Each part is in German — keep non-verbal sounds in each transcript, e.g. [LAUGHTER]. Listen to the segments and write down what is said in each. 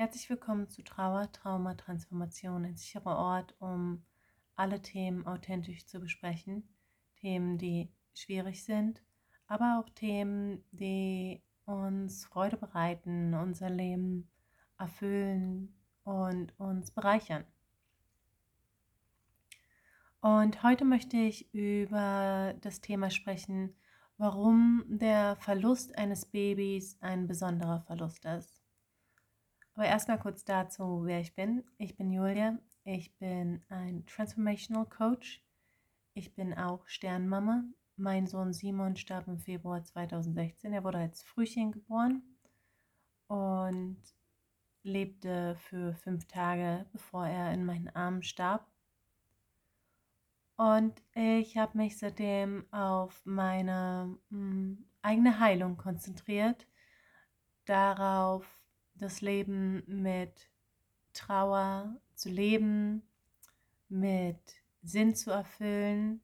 Herzlich willkommen zu Trauer, Trauma, Transformation, ein sicherer Ort, um alle Themen authentisch zu besprechen. Themen, die schwierig sind, aber auch Themen, die uns Freude bereiten, unser Leben erfüllen und uns bereichern. Und heute möchte ich über das Thema sprechen, warum der Verlust eines Babys ein besonderer Verlust ist. Aber erstmal kurz dazu, wer ich bin. Ich bin Julia. Ich bin ein Transformational Coach. Ich bin auch Sternmama. Mein Sohn Simon starb im Februar 2016. Er wurde als Frühchen geboren und lebte für fünf Tage, bevor er in meinen Armen starb. Und ich habe mich seitdem auf meine mh, hm, eigene Heilung konzentriert, darauf das Leben mit Trauer zu leben, mit Sinn zu erfüllen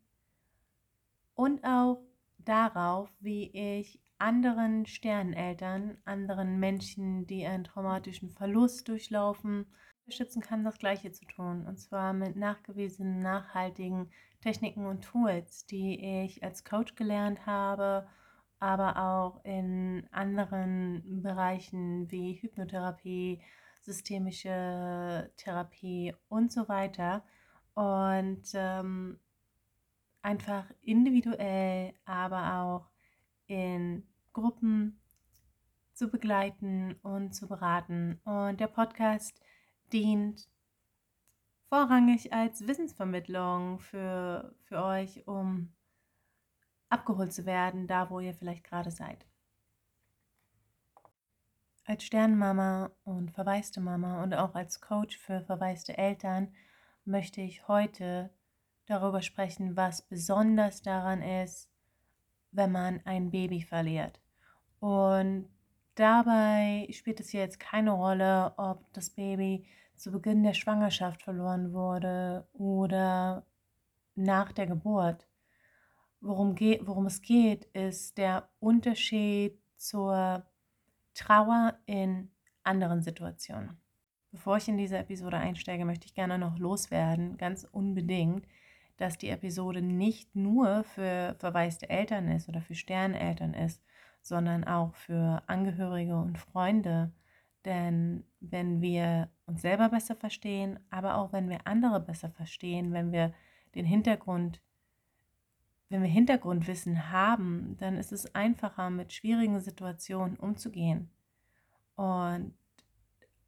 und auch darauf, wie ich anderen Sterneltern, anderen Menschen, die einen traumatischen Verlust durchlaufen, unterstützen kann, das Gleiche zu tun. Und zwar mit nachgewiesenen, nachhaltigen Techniken und Tools, die ich als Coach gelernt habe, aber auch in anderen Bereichen wie Hypnotherapie, systemische Therapie und so weiter. Und ähm, einfach individuell, aber auch in Gruppen zu begleiten und zu beraten. Und der Podcast dient vorrangig als Wissensvermittlung für, für euch, um abgeholt zu werden, da wo ihr vielleicht gerade seid. Als Sternmama und verwaiste Mama und auch als Coach für verwaiste Eltern möchte ich heute darüber sprechen, was besonders daran ist, wenn man ein Baby verliert. Und dabei spielt es jetzt keine Rolle, ob das Baby zu Beginn der Schwangerschaft verloren wurde oder nach der Geburt. Worum, geht, worum es geht, ist der Unterschied zur Trauer in anderen Situationen. Bevor ich in diese Episode einsteige, möchte ich gerne noch loswerden, ganz unbedingt, dass die Episode nicht nur für verwaiste Eltern ist oder für Sterneltern ist, sondern auch für Angehörige und Freunde. Denn wenn wir uns selber besser verstehen, aber auch wenn wir andere besser verstehen, wenn wir den Hintergrund, wenn wir Hintergrundwissen haben, dann ist es einfacher, mit schwierigen Situationen umzugehen und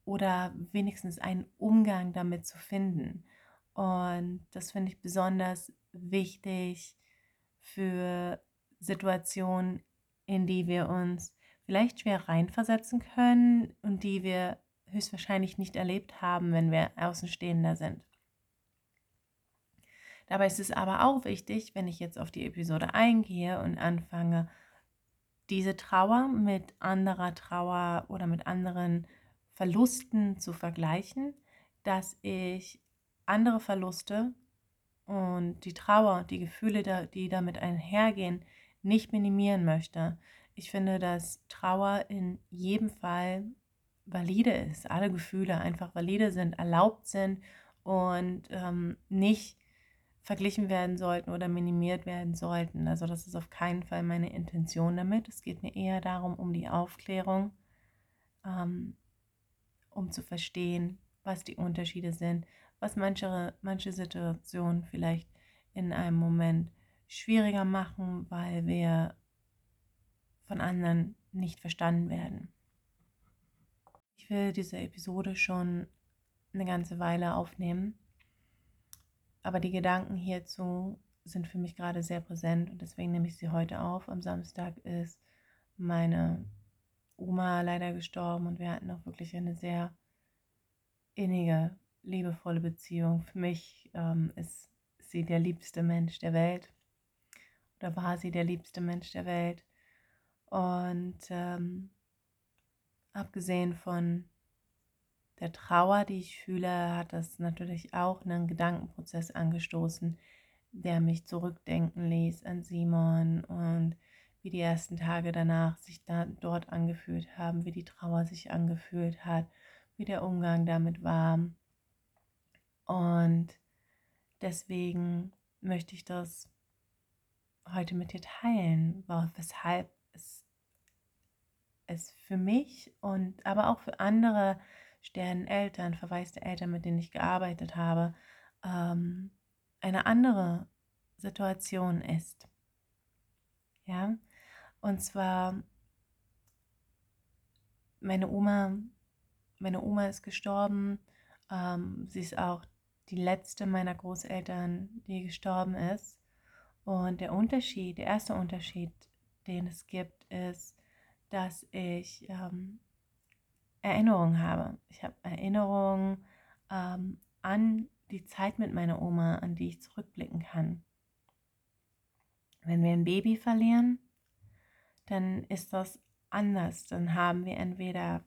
oder wenigstens einen Umgang damit zu finden. Und das finde ich besonders wichtig für Situationen, in die wir uns vielleicht schwer reinversetzen können und die wir höchstwahrscheinlich nicht erlebt haben, wenn wir Außenstehender sind. Dabei ist es aber auch wichtig, wenn ich jetzt auf die Episode eingehe und anfange, diese Trauer mit anderer Trauer oder mit anderen Verlusten zu vergleichen, dass ich andere Verluste und die Trauer, die Gefühle, die damit einhergehen, nicht minimieren möchte. Ich finde, dass Trauer in jedem Fall valide ist, alle Gefühle einfach valide sind, erlaubt sind und ähm, nicht verglichen werden sollten oder minimiert werden sollten. Also das ist auf keinen Fall meine Intention damit. Es geht mir eher darum, um die Aufklärung, ähm, um zu verstehen, was die Unterschiede sind, was manche, manche Situationen vielleicht in einem Moment schwieriger machen, weil wir von anderen nicht verstanden werden. Ich will diese Episode schon eine ganze Weile aufnehmen, aber die Gedanken hierzu sind für mich gerade sehr präsent und deswegen nehme ich sie heute auf. Am Samstag ist meine Oma leider gestorben und wir hatten auch wirklich eine sehr innige, liebevolle Beziehung. Für mich ähm, ist sie der liebste Mensch der Welt oder war sie der liebste Mensch der Welt. Und ähm, abgesehen von der Trauer, die ich fühle, hat das natürlich auch einen Gedankenprozess angestoßen, der mich zurückdenken ließ an Simon und wie die ersten Tage danach sich da dort angefühlt haben, wie die Trauer sich angefühlt hat, wie der Umgang damit war. Und deswegen möchte ich das heute mit dir teilen, weshalb es, es für mich und aber auch für andere Sterneneltern, verwaiste Eltern, mit denen ich gearbeitet habe, ähm, eine andere Situation ist. Ja, und zwar meine Oma, meine Oma ist gestorben. Ähm, sie ist auch die letzte meiner Großeltern, die gestorben ist. Und der Unterschied, der erste Unterschied, den es gibt, ist, dass ich ähm, Erinnerungen habe. Ich habe Erinnerungen ähm, an die Zeit mit meiner Oma, an die ich zurückblicken kann. Wenn wir ein Baby verlieren, dann ist das anders. Dann haben wir entweder,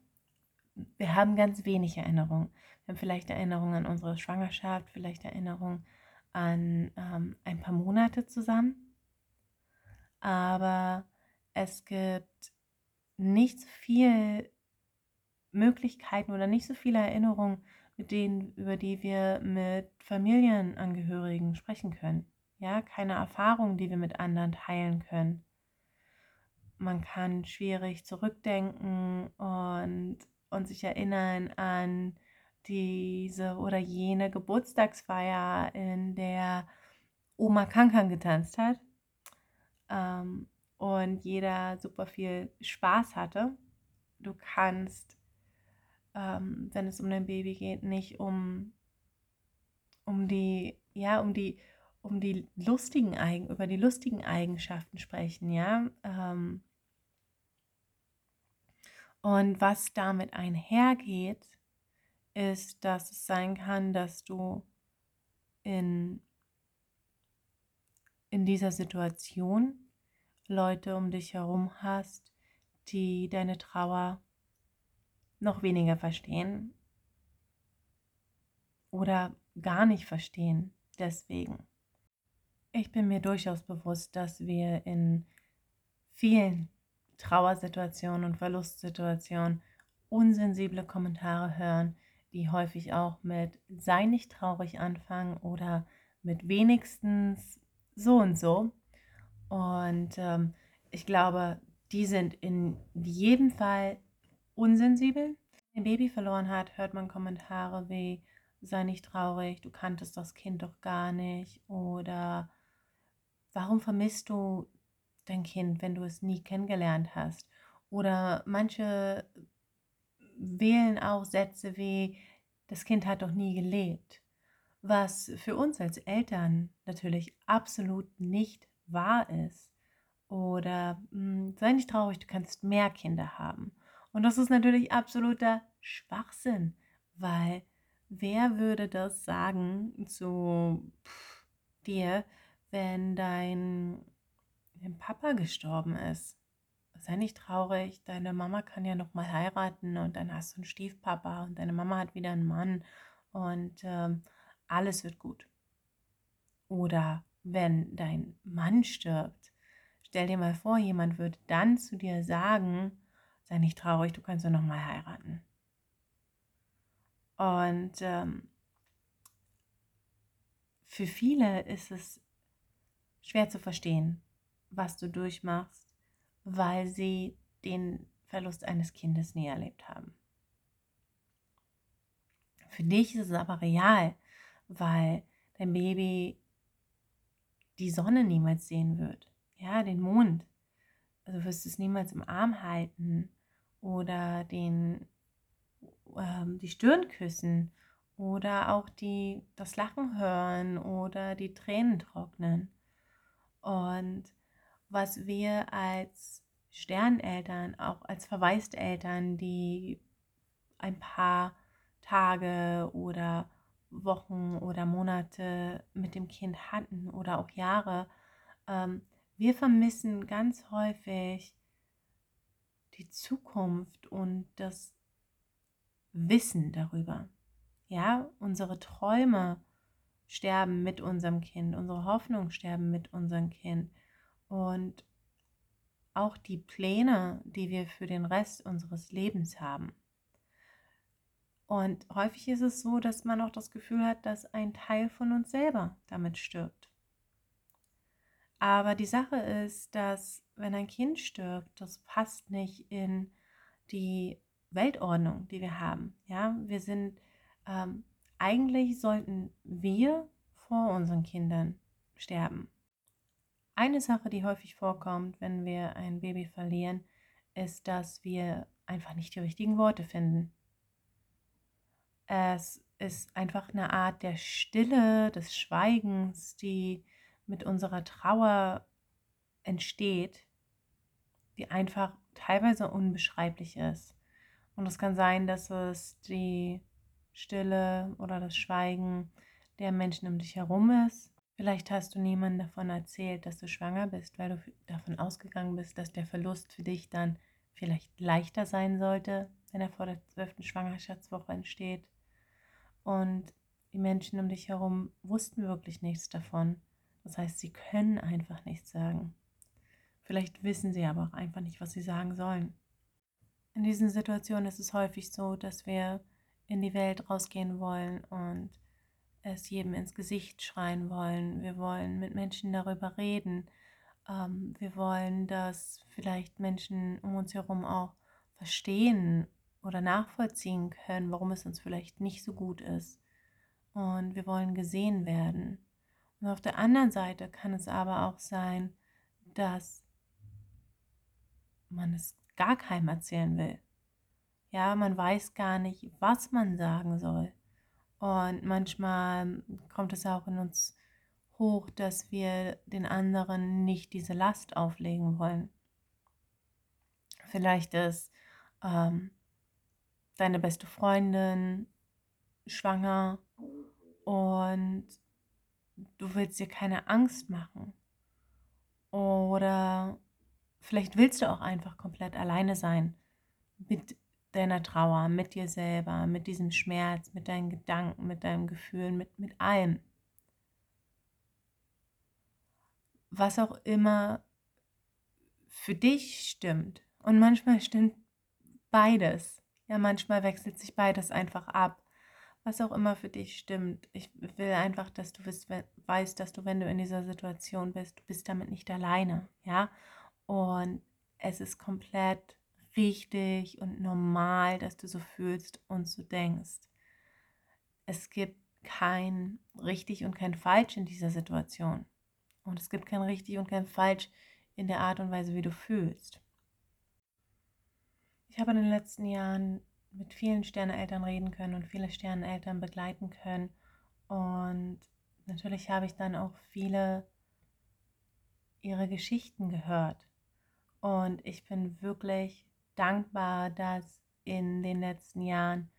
wir haben ganz wenig Erinnerungen. Wir haben vielleicht Erinnerungen an unsere Schwangerschaft, vielleicht Erinnerungen an ähm, ein paar Monate zusammen. Aber es gibt nicht so viele Möglichkeiten oder nicht so viele Erinnerungen, mit denen, über die wir mit Familienangehörigen sprechen können. Ja, keine Erfahrungen, die wir mit anderen teilen können. Man kann schwierig zurückdenken und, und sich erinnern an diese oder jene Geburtstagsfeier, in der Oma Kankan getanzt hat ähm, und jeder super viel Spaß hatte. Du kannst ähm, wenn es um dein Baby geht, nicht um, um die, ja, um die, um die lustigen Eigen, über die lustigen Eigenschaften sprechen, ja. Ähm, und was damit einhergeht, ist, dass es sein kann, dass du in, in dieser Situation Leute um dich herum hast, die deine Trauer noch weniger verstehen oder gar nicht verstehen. Deswegen. Ich bin mir durchaus bewusst, dass wir in vielen Trauersituationen und Verlustsituationen unsensible Kommentare hören, die häufig auch mit sei nicht traurig anfangen oder mit wenigstens so und so. Und ähm, ich glaube, die sind in jedem Fall unsensibel. Wenn ein Baby verloren hat, hört man Kommentare wie, sei nicht traurig, du kanntest das Kind doch gar nicht oder warum vermisst du dein Kind, wenn du es nie kennengelernt hast? Oder manche wählen auch Sätze wie, das Kind hat doch nie gelebt, was für uns als Eltern natürlich absolut nicht wahr ist. Oder hm, sei nicht traurig, du kannst mehr Kinder haben. Und das ist natürlich absoluter Schwachsinn, weil wer würde das sagen zu dir, wenn dein, dein Papa gestorben ist? Sei nicht traurig, deine Mama kann ja noch mal heiraten und dann hast du einen Stiefpapa und deine Mama hat wieder einen Mann und ähm, alles wird gut. Oder wenn dein Mann stirbt, stell dir mal vor, jemand würde dann zu dir sagen, sei nicht traurig, du kannst ja nochmal heiraten. Und ähm, für viele ist es schwer zu verstehen, was du durchmachst, weil sie den Verlust eines Kindes nie erlebt haben. Für dich ist es aber real, weil dein Baby die Sonne niemals sehen wird, ja, den Mond. Also wirst du es niemals im Arm halten oder den, ähm, die Stirn küssen oder auch die, das Lachen hören oder die Tränen trocknen. Und was wir als Sterneltern, auch als Verwaiseltern, die ein paar Tage oder Wochen oder Monate mit dem Kind hatten oder auch Jahre, ähm, wir vermissen ganz häufig die Zukunft und das Wissen darüber. Ja, unsere Träume sterben mit unserem Kind, unsere Hoffnungen sterben mit unserem Kind und auch die Pläne, die wir für den Rest unseres Lebens haben. Und häufig ist es so, dass man auch das Gefühl hat, dass ein Teil von uns selber damit stirbt. Aber die Sache ist, dass wenn ein Kind stirbt, das passt nicht in die Weltordnung, die wir haben. Ja, wir sind ähm, eigentlich sollten wir vor unseren Kindern sterben. Eine Sache, die häufig vorkommt, wenn wir ein Baby verlieren, ist, dass wir einfach nicht die richtigen Worte finden. Es ist einfach eine Art der Stille, des Schweigens, die mit unserer Trauer entsteht, die einfach teilweise unbeschreiblich ist. Und es kann sein, dass es die Stille oder das Schweigen der Menschen um dich herum ist. Vielleicht hast du niemandem davon erzählt, dass du schwanger bist, weil du davon ausgegangen bist, dass der Verlust für dich dann vielleicht leichter sein sollte, wenn er vor der zwölften Schwangerschaftswoche entsteht. Und die Menschen um dich herum wussten wirklich nichts davon. Das heißt, sie können einfach nichts sagen. Vielleicht wissen sie aber auch einfach nicht, was sie sagen sollen. In diesen Situationen ist es häufig so, dass wir in die Welt rausgehen wollen und es jedem ins Gesicht schreien wollen. Wir wollen mit Menschen darüber reden. Ähm, wir wollen, dass vielleicht Menschen um uns herum auch verstehen oder nachvollziehen können, warum es uns vielleicht nicht so gut ist. Und wir wollen gesehen werden. Und auf der anderen Seite kann es aber auch sein, dass man es gar keinem erzählen will. Ja, man weiß gar nicht, was man sagen soll. Und manchmal kommt es auch in uns hoch, dass wir den anderen nicht diese Last auflegen wollen. Vielleicht ist ähm, deine beste Freundin schwanger und du willst dir keine Angst machen. Oder vielleicht willst du auch einfach komplett alleine sein mit deiner Trauer, mit dir selber, mit diesem Schmerz, mit deinen Gedanken, mit deinem Gefühl, mit, mit allem. Was auch immer für dich stimmt. Und manchmal stimmt beides. Ja, manchmal wechselt sich beides einfach ab. Was auch immer für dich stimmt. Ich will einfach, dass du weißt, dass du, wenn du in dieser Situation bist, du bist damit nicht alleine. Ja, und es ist komplett richtig und normal, dass du so fühlst und so denkst. Es gibt kein richtig und kein falsch in dieser Situation. Und es gibt kein richtig und kein falsch in der Art und Weise, wie du fühlst. Ich habe in den letzten Jahren mit vielen Sterneltern reden können und viele Sterneltern begleiten können. Und natürlich habe ich dann auch viele ihre Geschichten gehört. Und ich bin wirklich dankbar, dass in den letzten Jahren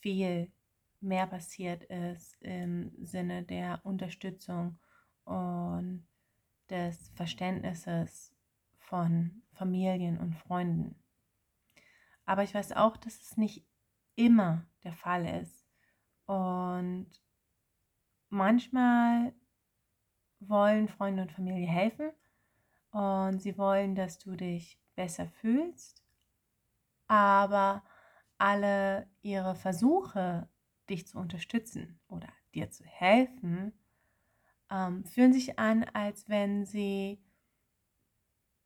viel mehr passiert ist im Sinne der Unterstützung und des Verständnisses von Familien und Freunden. Aber ich weiß auch, dass es nicht immer der Fall ist. Und manchmal wollen Freunde und Familie helfen und sie wollen, dass du dich besser fühlst aber alle ihre Versuche, dich zu unterstützen oder dir zu helfen, ähm, fühlen sich an, als wenn sie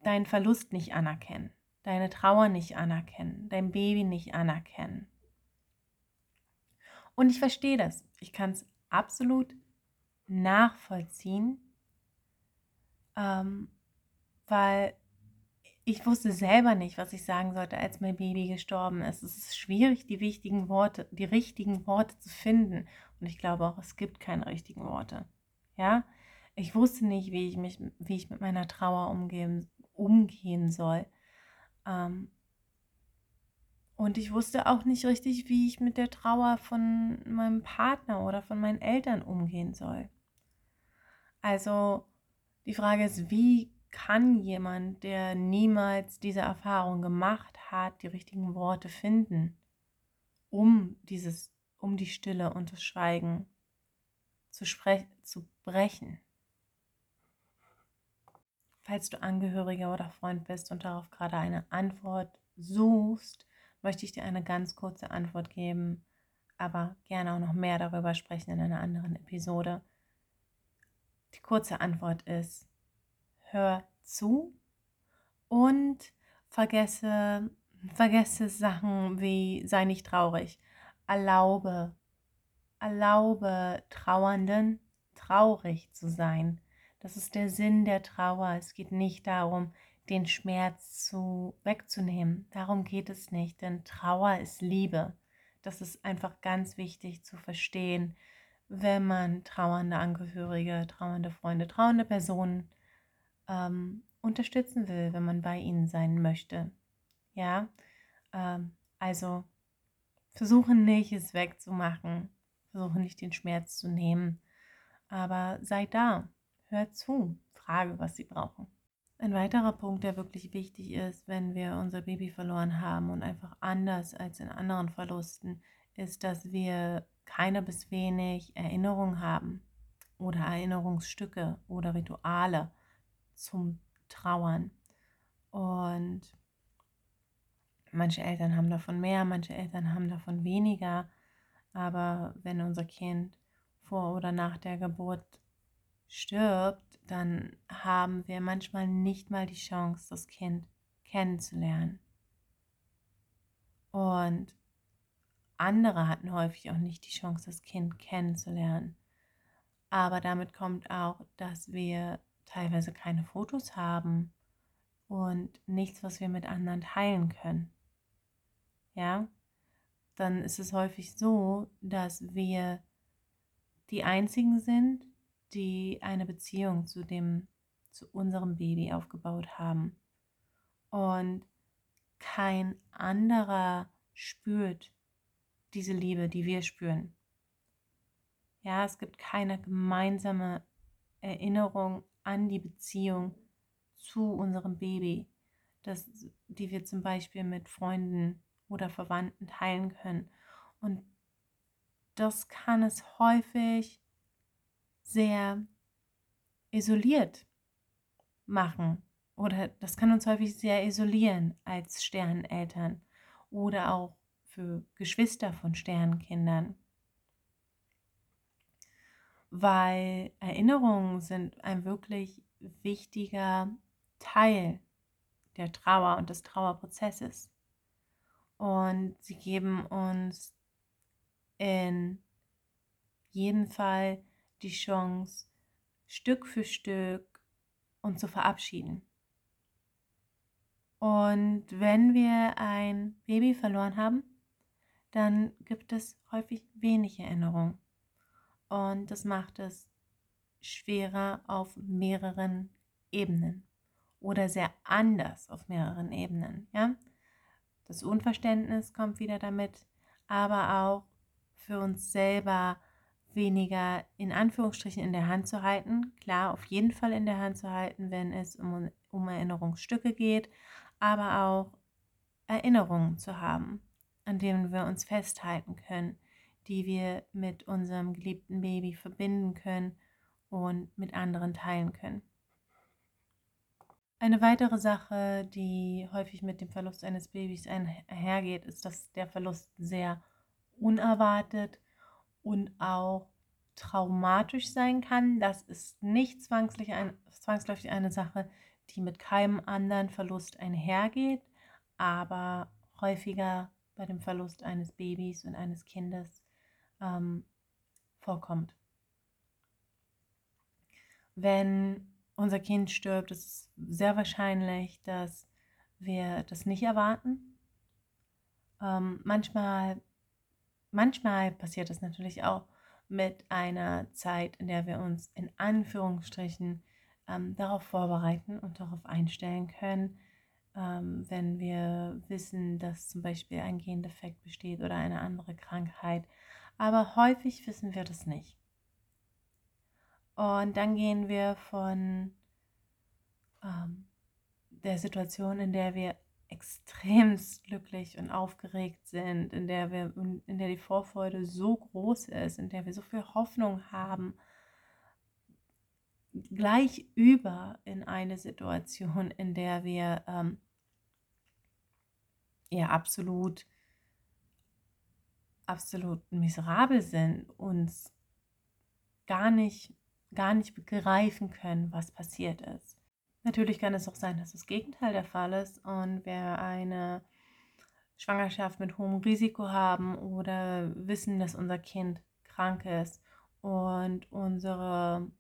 deinen Verlust nicht anerkennen, deine Trauer nicht anerkennen, dein Baby nicht anerkennen. Und ich verstehe das. Ich kann es absolut nachvollziehen, ähm, weil ich wusste selber nicht, was ich sagen sollte, als mein Baby gestorben ist. Es ist schwierig, die wichtigen Worte, die richtigen Worte zu finden. Und ich glaube auch, es gibt keine richtigen Worte. Ja, ich wusste nicht, wie ich mich, wie ich mit meiner Trauer umgehen, umgehen soll. Ähm, und ich wusste auch nicht richtig, wie ich mit der Trauer von meinem Partner oder von meinen Eltern umgehen soll. Also die Frage ist, wie kann jemand, der niemals diese Erfahrung gemacht hat, die richtigen Worte finden, um dieses, um die Stille und das Schweigen zu, zu brechen. Falls du Angehöriger oder Freund bist und darauf gerade eine Antwort suchst, möchte ich dir eine ganz kurze Antwort geben. aber gerne auch noch mehr darüber sprechen in einer anderen Episode. Die kurze Antwort ist, hör zu und vergesse, vergesse Sachen wie sei nicht traurig. Erlaube, erlaube Trauernden traurig zu sein. Das ist der Sinn der Trauer. Es geht nicht darum, den Schmerz zu wegzunehmen. Darum geht es nicht, denn Trauer ist Liebe. Das ist einfach ganz wichtig zu verstehen, wenn man trauernde Angehörige, trauernde Freunde, trauernde Personen ähm, unterstützen will, wenn man bei ihnen sein möchte. Ja, ähm, also versuche nicht, es wegzumachen, versuche nicht, den Schmerz zu nehmen, aber sei da, hör zu, frage, was sie brauchen. Ein weiterer Punkt, der wirklich wichtig ist, wenn wir unser Baby verloren haben und einfach anders als in anderen Verlusten, ist, dass wir keine bis wenig Erinnerung haben oder Erinnerungsstücke oder Rituale zum Trauern. Und manche Eltern haben davon mehr, manche Eltern haben davon weniger. Aber wenn unser Kind vor oder nach der Geburt stirbt, dann haben wir manchmal nicht mal die Chance, das Kind kennenzulernen. Und andere hatten häufig auch nicht die Chance, das Kind kennenzulernen. Aber damit kommt auch, dass wir teilweise keine Fotos haben und nichts, was wir mit anderen teilen können. Ja, dann ist es häufig so, dass wir die einzigen sind, die eine Beziehung zu dem, zu unserem Baby aufgebaut haben. Und kein anderer spürt diese Liebe, die wir spüren. Ja, es gibt keine gemeinsame Erinnerung an die Beziehung zu unserem Baby, das, die wir zum Beispiel mit Freunden oder Verwandten teilen können. Und das kann es häufig sehr isoliert machen oder das kann uns häufig sehr isolieren als Sterneltern oder auch für Geschwister von Sternenkindern. Weil Erinnerungen sind ein wirklich wichtiger Teil der Trauer und des Trauerprozesses. Und sie geben uns in jedem Fall die Chance, Stück für Stück uns zu verabschieden. Und wenn wir ein Baby verloren haben, dann gibt es häufig wenig Erinnerung. Und das macht es schwerer auf mehreren Ebenen oder sehr anders auf mehreren Ebenen. Ja? Das Unverständnis kommt wieder damit, aber auch für uns selber weniger in Anführungsstrichen in der Hand zu halten. Klar, auf jeden Fall in der Hand zu halten, wenn es um, um Erinnerungsstücke geht, aber auch Erinnerungen zu haben, an denen wir uns festhalten können, die wir mit unserem geliebten Baby verbinden können und mit anderen teilen können. Eine weitere Sache, die häufig mit dem Verlust eines Babys einhergeht, ist, dass der Verlust sehr unerwartet und auch traumatisch sein kann. Das ist nicht zwangsläufig, ein, zwangsläufig eine Sache, die mit keinem anderen Verlust einhergeht, aber häufiger bei dem Verlust eines Babys und eines Kindes ähm, vorkommt. Wenn unser Kind stirbt, ist es sehr wahrscheinlich, dass wir das nicht erwarten. Ähm, manchmal Manchmal passiert es natürlich auch mit einer Zeit, in der wir uns in Anführungsstrichen ähm, darauf vorbereiten und darauf einstellen können, ähm, wenn wir wissen, dass zum Beispiel ein Gendefekt besteht oder eine andere Krankheit. Aber häufig wissen wir das nicht. Und dann gehen wir von ähm, der Situation, in der wir extremst glücklich und aufgeregt sind, in der wir, in der die Vorfreude so groß ist, in der wir so viel Hoffnung haben, gleich über in eine Situation, in der wir ähm, ja absolut absolut miserabel sind, uns gar nicht, gar nicht begreifen können, was passiert ist. Natürlich kann es auch sein, dass das Gegenteil der Fall ist und wir eine Schwangerschaft mit hohem Risiko haben oder wissen, dass unser Kind krank ist und unsere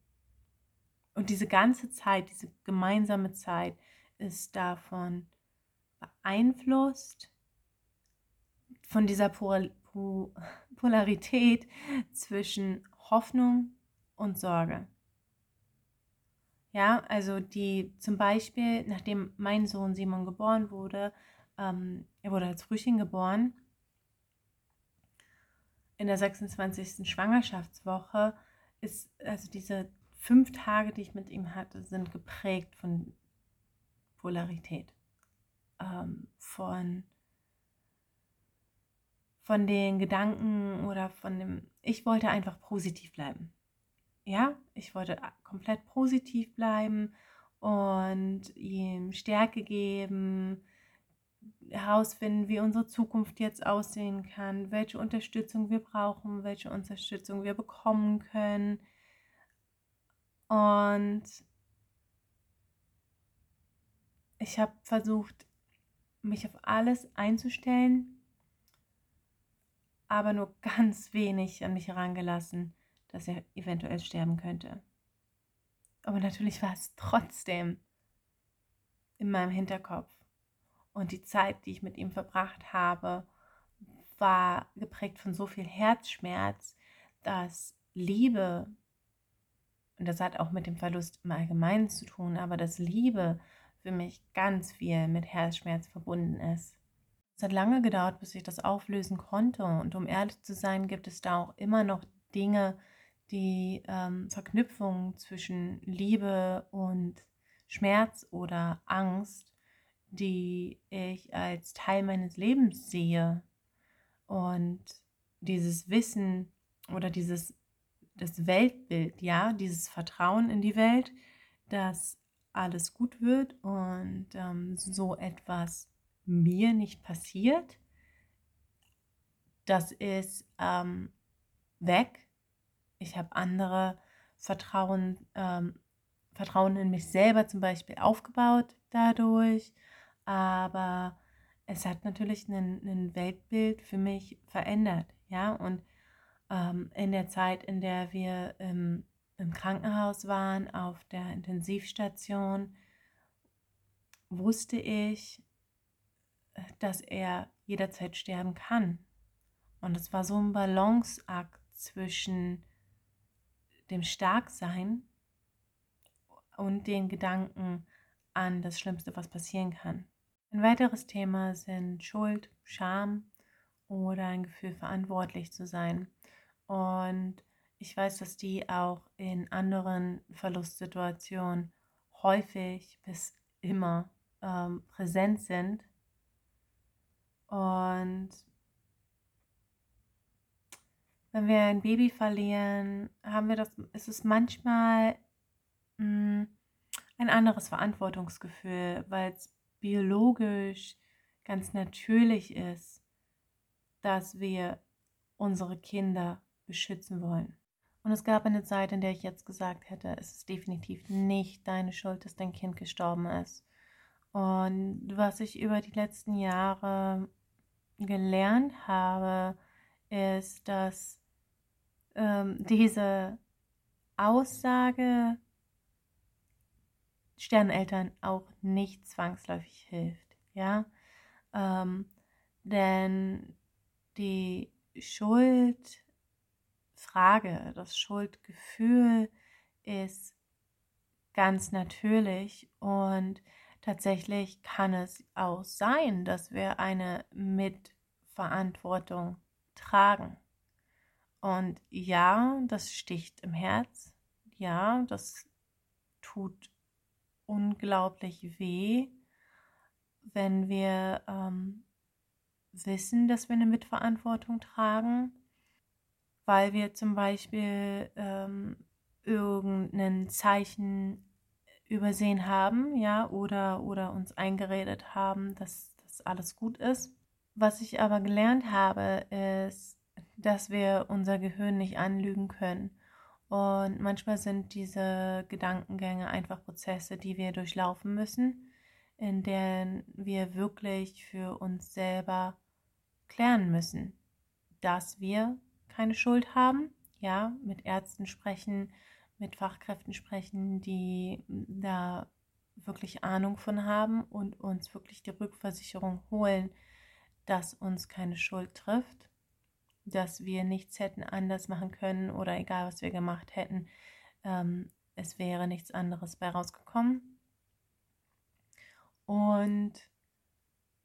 und diese ganze Zeit, diese gemeinsame Zeit ist davon beeinflusst von dieser [LAUGHS] Polarität zwischen Hoffnung und Sorge. Ja, also die zum Beispiel, nachdem mein Sohn Simon geboren wurde, ähm, er wurde als Frühchen geboren, in der 26. Schwangerschaftswoche ist, also diese fünf Tage, die ich mit ihm hatte, sind geprägt von Polarität, ähm, von, von den Gedanken oder von dem, ich wollte einfach positiv bleiben. Ja, ich wollte komplett positiv bleiben und ihm Stärke geben, herausfinden, wie unsere Zukunft jetzt aussehen kann, welche Unterstützung wir brauchen, welche Unterstützung wir bekommen können. Und ich habe versucht, mich auf alles einzustellen, aber nur [LAUGHS] ganz wenig an mich herangelassen, dass er eventuell sterben könnte. Aber natürlich war es trotzdem in meinem Hinterkopf. Und die Zeit, die ich mit ihm verbracht habe, war geprägt von so viel Herzschmerz, dass Liebe, und das hat auch mit dem Verlust im Allgemeinen zu tun, aber dass Liebe für mich ganz viel mit Herzschmerz verbunden ist. Es hat lange gedauert, bis ich das auflösen konnte. Und um ehrlich zu sein, gibt es da auch immer noch Dinge, die ähm, Verknüpfung zwischen Liebe und Schmerz oder Angst, die ich als Teil meines Lebens sehe. Und dieses Wissen oder dieses das Weltbild, ja, dieses Vertrauen in die Welt, dass alles gut wird und ähm, so etwas mir nicht passiert, das ist ähm, weg. Ich habe andere Vertrauen, ähm, Vertrauen in mich selber zum Beispiel aufgebaut dadurch aber es hat natürlich ein Weltbild für mich verändert, ja, und ähm, in der Zeit, in der wir im, im Krankenhaus waren, auf der Intensivstation, wusste ich, dass er jederzeit sterben kann. Und es war so ein Balanceakt zwischen dem Starksein und den Gedanken an das Schlimmste, was passieren kann. Ein weiteres Thema sind Schuld, Scham oder ein Gefühl, verantwortlich zu sein. Und ich weiß, dass die auch in anderen Verlustsituationen häufig bis immer ähm, präsent sind. Und wenn wir ein Baby verlieren, haben wir das, ist es manchmal mh, mm, ein anderes Verantwortungsgefühl, weil es biologisch ganz natürlich ist, dass wir unsere Kinder beschützen wollen. Und es gab eine Zeit, in der ich jetzt gesagt hätte, es ist definitiv nicht deine Schuld, dass dein Kind gestorben ist. Und was ich über die letzten Jahre gelernt habe, ist, dass ähm, diese Aussage Sterneltern auch nicht zwangsläufig hilft. Ja, ähm, denn die Schuldfrage, das Schuldgefühl ist ganz natürlich und tatsächlich kann es auch sein, dass wir eine Mitverantwortung tragen. Und ja, das sticht im Herz. Ja, das tut unglaublich weh, wenn wir ähm, wissen, dass wir eine Mitverantwortung tragen, weil wir zum Beispiel ähm, irgendein Zeichen übersehen haben, ja, oder, oder uns eingeredet haben, dass das alles gut ist. Was ich aber gelernt habe, ist, dass wir unser Gehirn nicht anlügen können. Und manchmal sind diese Gedankengänge einfach Prozesse, die wir durchlaufen müssen, in denen wir wirklich für uns selber klären müssen, dass wir keine Schuld haben, ja, mit Ärzten sprechen, mit Fachkräften sprechen, die da wirklich Ahnung von haben und uns wirklich die Rückversicherung holen, dass uns keine Schuld trifft, dass wir nichts hätten anders machen können oder egal was wir gemacht hätten, ähm, es wäre nichts anderes bei rausgekommen. Und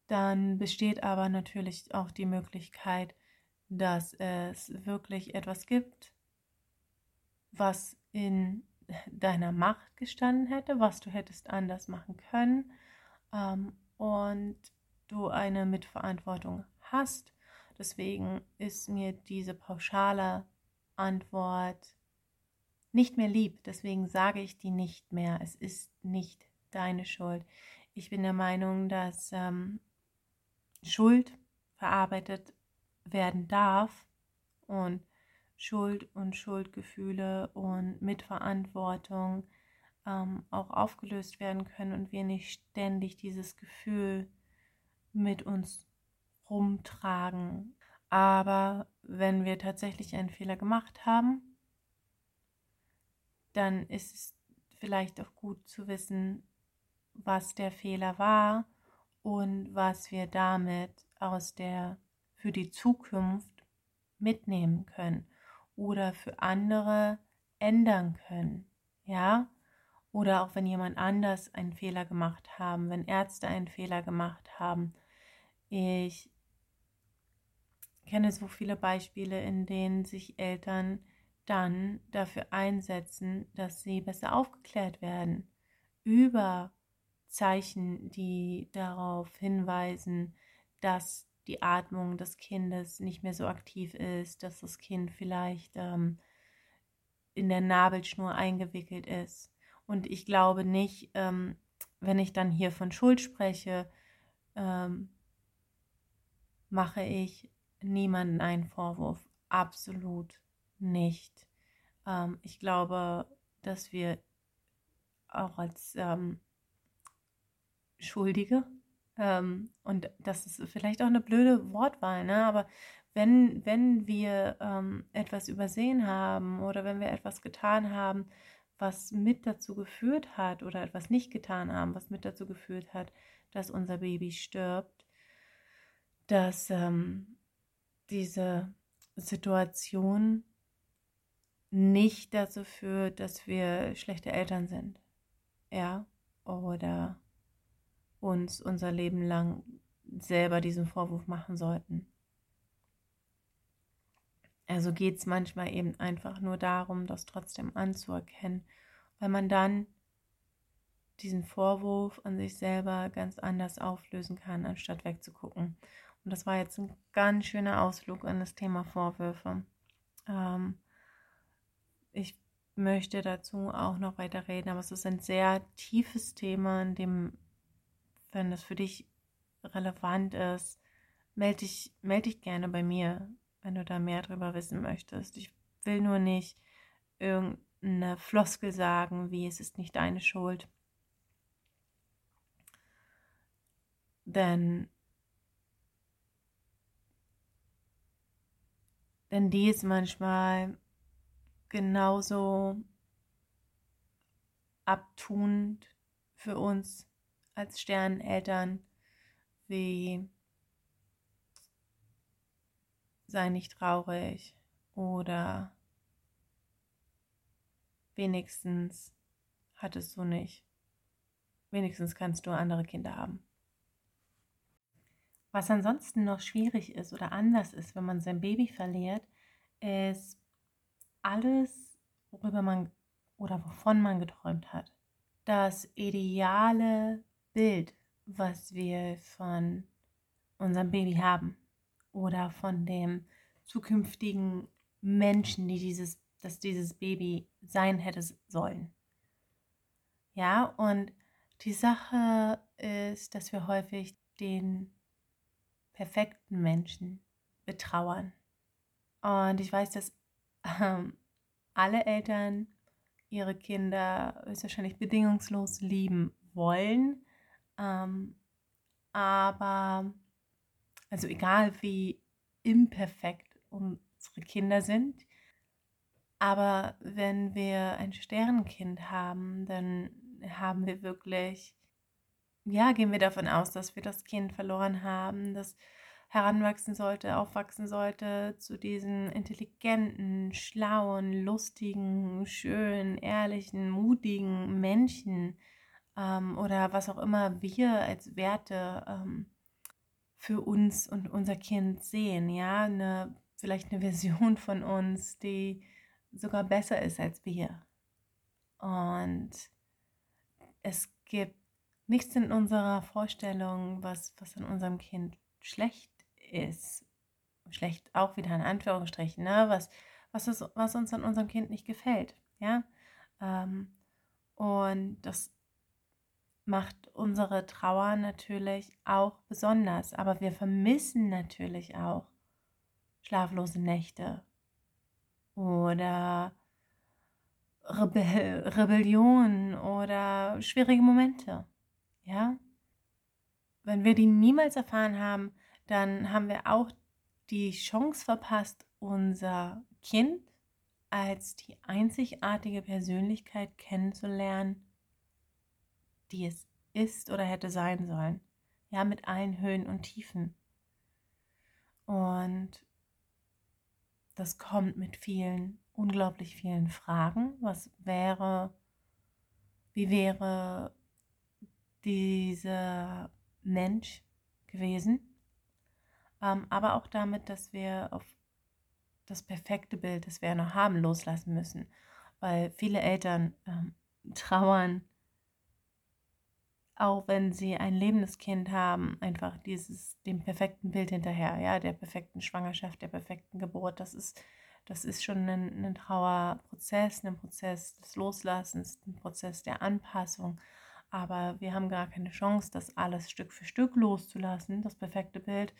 dann besteht aber natürlich auch die Möglichkeit, dass es wirklich etwas gibt, was in deiner Macht gestanden hätte, was du hättest anders machen können ähm, und du eine Mitverantwortung hast. Deswegen ist mir diese pauschale Antwort nicht mehr lieb. Deswegen sage ich die nicht mehr. Es ist nicht deine Schuld. Ich bin der Meinung, dass ähm, Schuld verarbeitet werden darf und Schuld und Schuldgefühle und Mitverantwortung ähm, auch aufgelöst werden können und wir nicht ständig dieses Gefühl mit uns rumtragen. Aber wenn wir tatsächlich einen Fehler gemacht haben, dann ist es vielleicht auch gut zu wissen, was der Fehler war und was wir damit aus der für die Zukunft mitnehmen können oder für andere ändern können. Ja? Oder auch wenn jemand anders einen Fehler gemacht haben, wenn Ärzte einen Fehler gemacht haben. Ich kenne so viele Beispiele, in denen sich Eltern dann dafür einsetzen, dass sie besser aufgeklärt werden über Zeichen, die darauf hinweisen, dass die Atmung des Kindes nicht mehr so aktiv ist, dass das Kind vielleicht ähm, in der Nabelschnur eingewickelt ist. Und ich glaube nicht, ähm, wenn ich dann hier von Schuld spreche, ähm, mache ich niemanden einen Vorwurf. Absolut nicht. Ähm, ich glaube, dass wir auch als ähm, Schuldige ähm, und das ist vielleicht auch eine blöde Wortwahl, ne? aber wenn, wenn wir ähm, etwas übersehen haben oder wenn wir etwas getan haben, was mit dazu geführt hat oder etwas nicht getan haben, was mit dazu geführt hat, dass unser Baby stirbt, dass ähm, diese Situation nicht dazu führt, dass wir schlechte Eltern sind. Ja, oder uns unser Leben lang selber diesen Vorwurf machen sollten. Also geht es manchmal eben einfach nur darum, das trotzdem anzuerkennen, weil man dann diesen Vorwurf an sich selber ganz anders auflösen kann, anstatt wegzugucken. Und das war jetzt ein ganz schöner Ausflug an das Thema Vorwürfe. Ähm, ich möchte dazu auch noch weiter reden, aber es ist ein sehr tiefes Thema, in dem wenn das für dich relevant ist, melde dich, meld dich gerne bei mir, wenn du da mehr darüber wissen möchtest. Ich will nur nicht irgendeine Floskel sagen, wie es ist nicht deine Schuld. Denn, denn die ist manchmal genauso abtunend für uns als Sterneltern wie sei nicht traurig oder wenigstens hattest du nicht. Wenigstens kannst du andere Kinder haben. Was ansonsten noch schwierig ist oder anders ist, wenn man sein Baby verliert, ist alles, worüber man oder wovon man geträumt hat. Das ideale Bild, was wir von unserem Baby haben oder von dem zukünftigen Menschen, die dieses, dass dieses Baby sein hätte sollen. Ja, und die Sache ist, dass wir häufig den perfekten Menschen betrauern. Und ich weiß, dass ähm, alle Eltern ihre Kinder höchstwahrscheinlich bedingungslos lieben wollen. Ähm, aber, also egal wie imperfekt unsere Kinder sind, aber wenn wir ein Sternenkind haben, dann haben wir wirklich, ja, gehen wir davon aus, dass wir das Kind verloren haben, das heranwachsen sollte, aufwachsen sollte zu diesen intelligenten, schlauen, lustigen, schönen, ehrlichen, mutigen Menschen ähm, oder was auch immer wir als Werte ähm, für uns und unser Kind sehen, ja, eine, vielleicht eine [LAUGHS] Version von uns, die sogar besser ist als wir. Und es gibt nichts in unserer Vorstellung, was, was an unserem Kind schlecht ist, schlecht auch wieder in Anführungsstrichen, ne? was, was, ist, was uns an unserem Kind nicht gefällt. Ja? Ähm, und das macht unsere Trauer natürlich auch besonders. Aber wir vermissen natürlich auch schlaflose Nächte oder Rebell Rebellion oder schwierige Momente. Ja? Wenn wir die niemals erfahren haben, dann haben wir auch die Chance verpasst, unser Kind als die einzigartige Persönlichkeit kennenzulernen, die es ist oder hätte sein sollen. Ja, mit allen Höhen und Tiefen. Und das kommt mit vielen, unglaublich vielen Fragen. Was wäre, wie wäre dieser Mensch gewesen? ähm, aber auch damit, dass wir auf das perfekte Bild, das wir noch haben, loslassen müssen. Weil viele Eltern ähm, [LAUGHS] trauern, auch wenn sie ein lebendes Kind haben, einfach dieses dem perfekten Bild hinterher, ja, der perfekten Schwangerschaft, der perfekten Geburt. Das ist, das ist schon ein, ein Trauerprozess, ein Prozess des Loslassens, ein Prozess der Anpassung. Aber wir haben gar keine Chance, das alles Stück für Stück loszulassen, das perfekte Bild,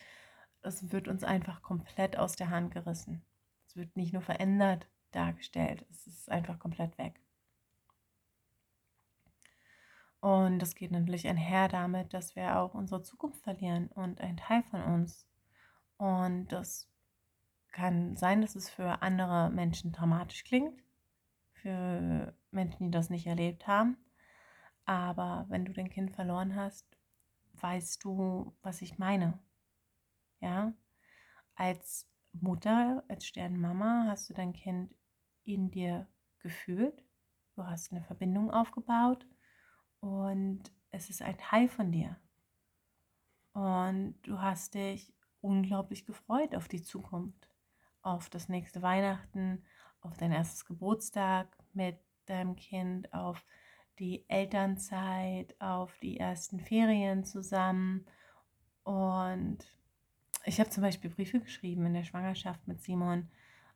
es wird uns einfach komplett aus der Hand gerissen. Es wird nicht nur verändert dargestellt, es ist einfach komplett weg. Und das geht natürlich einher damit, dass wir auch unsere Zukunft verlieren und ein Teil von uns. Und das kann sein, dass es für andere Menschen dramatisch klingt, für Menschen, die das nicht erlebt haben. Aber wenn du dein Kind verloren hast, weißt du, was ich meine. Ja, als Mutter, als Sternmama hast du dein Kind in dir gefühlt. Du hast eine Verbindung aufgebaut und es ist ein Teil von dir. Und du hast dich unglaublich gefreut auf die Zukunft, auf das nächste Weihnachten, auf dein erstes Geburtstag mit deinem Kind, auf die Elternzeit, auf die ersten Ferien zusammen. Und ich habe zum Beispiel Briefe geschrieben in der Schwangerschaft mit Simon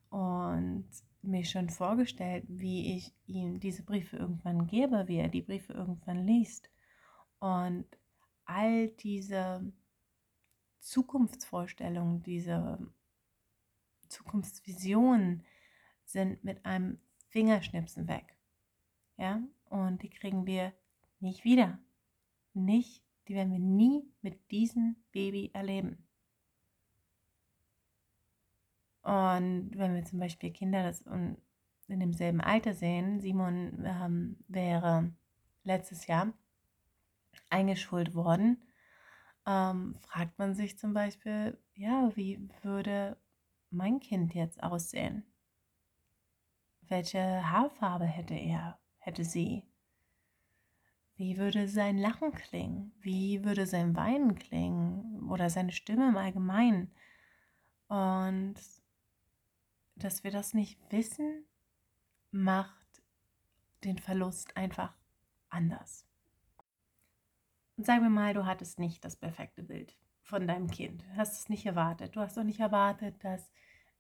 und mir schon vorgestellt, wie ich ihm diese Briefe irgendwann gebe, wie er die Briefe irgendwann liest. Und all diese Zukunftsvorstellungen, diese Zukunftsvisionen sind mit einem Fingerschnipsen weg. Ja, und die kriegen wir nicht wieder. Nicht, die werden wir nie mit diesem Baby erleben. Und wenn wir zum Beispiel Kinder das in demselben Alter sehen, Simon ähm, wäre letztes Jahr eingeschult worden, ähm, fragt man sich zum Beispiel, ja, wie würde mein Kind jetzt aussehen? Welche Haarfarbe hätte er, hätte sie? Wie würde sein Lachen klingen? Wie würde sein Weinen klingen? Oder seine Stimme im Allgemeinen? Und dass wir das nicht wissen, macht den Verlust einfach anders. Und sagen wir mal, du hattest nicht das perfekte Bild von deinem Kind. Du hast es nicht erwartet. Du hast auch nicht erwartet, dass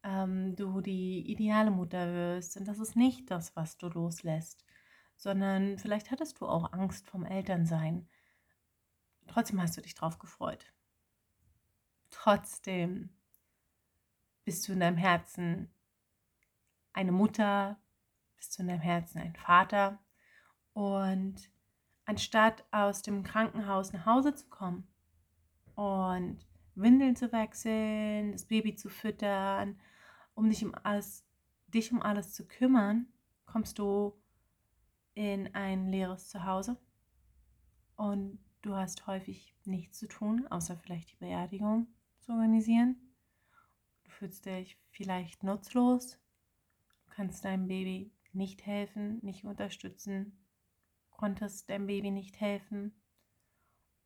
ähm, du die ideale Mutter wirst. Und das ist nicht das, was du loslässt. Sondern vielleicht hattest du auch Angst vom Elternsein. Trotzdem hast du dich drauf gefreut. Trotzdem bist du in deinem Herzen eine Mutter, bist du in deinem Herzen ein Vater. Und anstatt aus dem Krankenhaus nach Hause zu kommen und Windeln zu wechseln, das Baby zu füttern, um dich um alles, dich um alles zu kümmern, kommst du in ein leeres Zuhause und du hast häufig nichts zu tun, außer vielleicht die Beerdigung zu organisieren. Du fühlst dich vielleicht nutzlos, du kannst deinem Baby nicht helfen, nicht unterstützen, konntest deinem Baby nicht helfen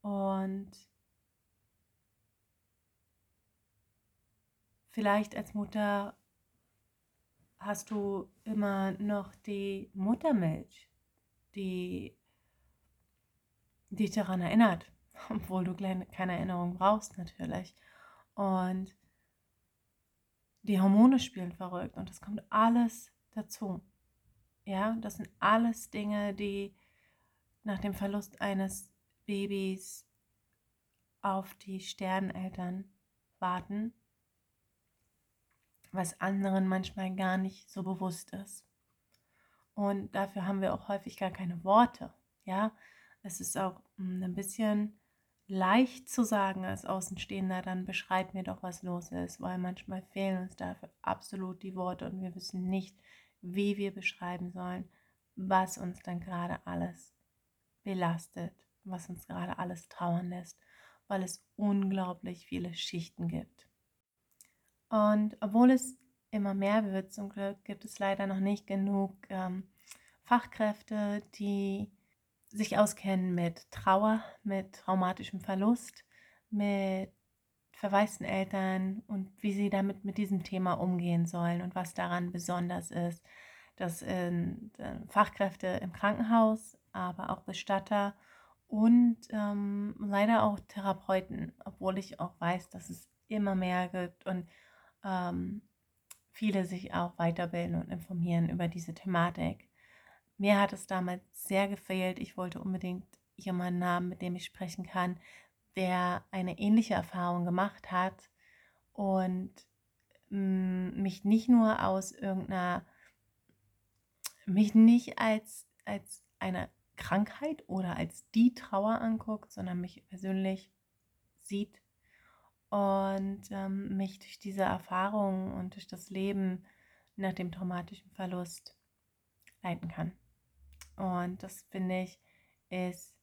und vielleicht als Mutter hast du immer noch die Muttermilch, die dich daran erinnert, [LAUGHS] obwohl du keine Erinnerung brauchst natürlich. Und die Hormone spielen verrückt und das kommt alles dazu. Ja, das sind alles Dinge, die nach dem Verlust eines Babys auf die Sterneltern warten, was anderen manchmal gar nicht so bewusst ist. Und dafür haben wir auch häufig gar keine Worte. Ja, es ist auch hm, ein bisschen leicht zu sagen als Außenstehender, dann beschreib mir doch, was los ist, weil manchmal fehlen uns dafür absolut die Worte und wir wissen nicht, wie wir beschreiben sollen, was uns dann gerade alles belastet, was uns gerade alles trauern lässt, weil es unglaublich viele Schichten gibt. Und obwohl es immer mehr wird, zum Glück, gibt es leider noch nicht genug ähm, Fachkräfte, die sich auskennen mit Trauer, mit traumatischem Verlust, mit verwaisten Eltern und wie sie damit mit diesem Thema umgehen sollen und was daran besonders ist. Das sind äh, Fachkräfte im Krankenhaus, aber auch Bestatter und ähm, leider auch Therapeuten, obwohl ich auch weiß, dass es immer mehr gibt und ähm, viele sich auch weiterbilden und informieren über diese Thematik. Mir hat es damals sehr gefehlt. Ich wollte unbedingt jemanden haben, mit dem ich sprechen kann, der eine ähnliche Erfahrung gemacht hat und mm, mich nicht nur aus irgendeiner, mich nicht als, als eine Krankheit oder als die Trauer anguckt, sondern mich persönlich sieht und ähm, mich durch diese Erfahrung und durch das Leben nach dem traumatischen Verlust leiten kann. Und das finde ich ist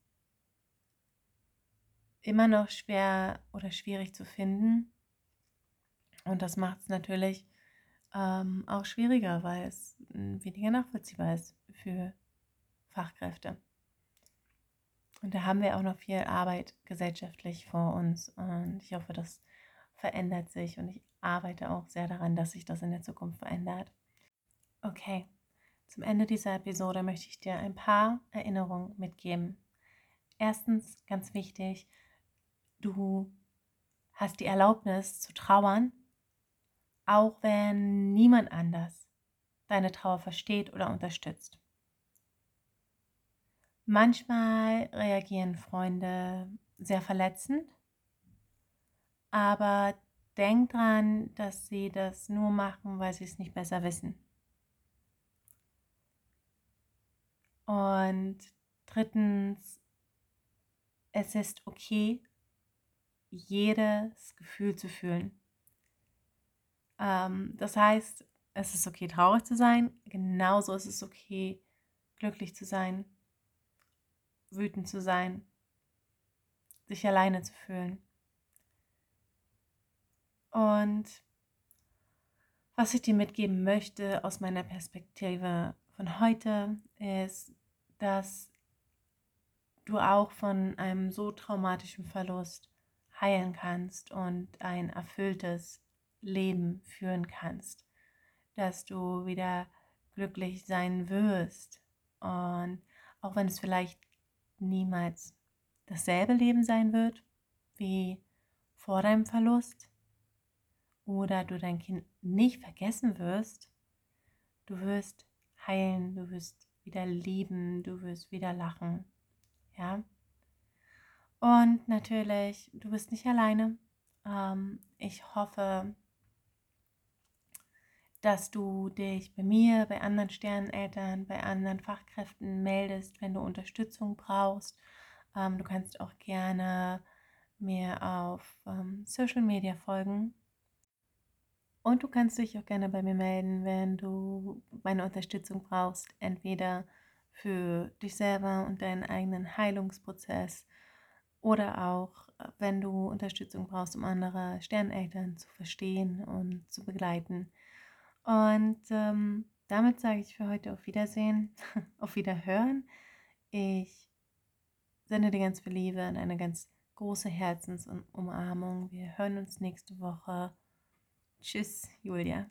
immer noch schwer oder schwierig zu finden. Und das macht es natürlich ähm, auch schwieriger, weil es hm, weniger nachvollziehbar ist für Fachkräfte. Und da haben wir auch noch viel Arbeit gesellschaftlich vor uns. Und ich hoffe, das verändert sich. Und ich arbeite auch sehr daran, dass sich das in der Zukunft verändert. Okay, zum Ende dieser Episode möchte ich dir ein paar Erinnerungen mitgeben. Erstens, ganz wichtig, du hast die Erlaubnis zu trauern, auch wenn niemand anders deine Trauer versteht oder unterstützt. Manchmal reagieren Freunde sehr verletzend, aber denk dran, dass sie das nur machen, weil sie es nicht besser wissen. Und drittens, es ist okay, jedes Gefühl zu fühlen. Ähm, das heißt, es ist okay, traurig zu sein. Genauso ist es okay, glücklich zu sein, wütend zu sein, sich alleine zu fühlen. Und was ich dir mitgeben möchte aus meiner Perspektive von heute ist, dass du auch von einem so traumatischen Verlust heilen kannst und ein erfülltes Leben führen kannst, dass du wieder glücklich sein wirst und auch wenn es vielleicht niemals dasselbe Leben sein wird wie vor deinem Verlust oder du dein Kind nicht vergessen wirst, du wirst heilen, du wirst wieder lieben, du wirst wieder lachen. Ja. Und natürlich, du bist nicht alleine. Ähm, ich hoffe, dass du dich bei mir, bei anderen Sterneneltern, bei anderen Fachkräften meldest, wenn du Unterstützung brauchst. Ähm, du kannst auch gerne mir auf ähm, Social Media folgen. Und du kannst dich auch gerne bei mir melden, wenn du meine Unterstützung brauchst, entweder für dich selber und deinen eigenen Heilungsprozess oder auch, wenn du Unterstützung brauchst, um andere Sterneltern zu verstehen und zu begleiten. Und ähm, damit sage ich für heute auf Wiedersehen, [LAUGHS] auf Wiederhören. Ich sende dir ganz viel Liebe und eine ganz große Herzensumarmung. Wir hören uns nächste Woche. Tschüss, Julia.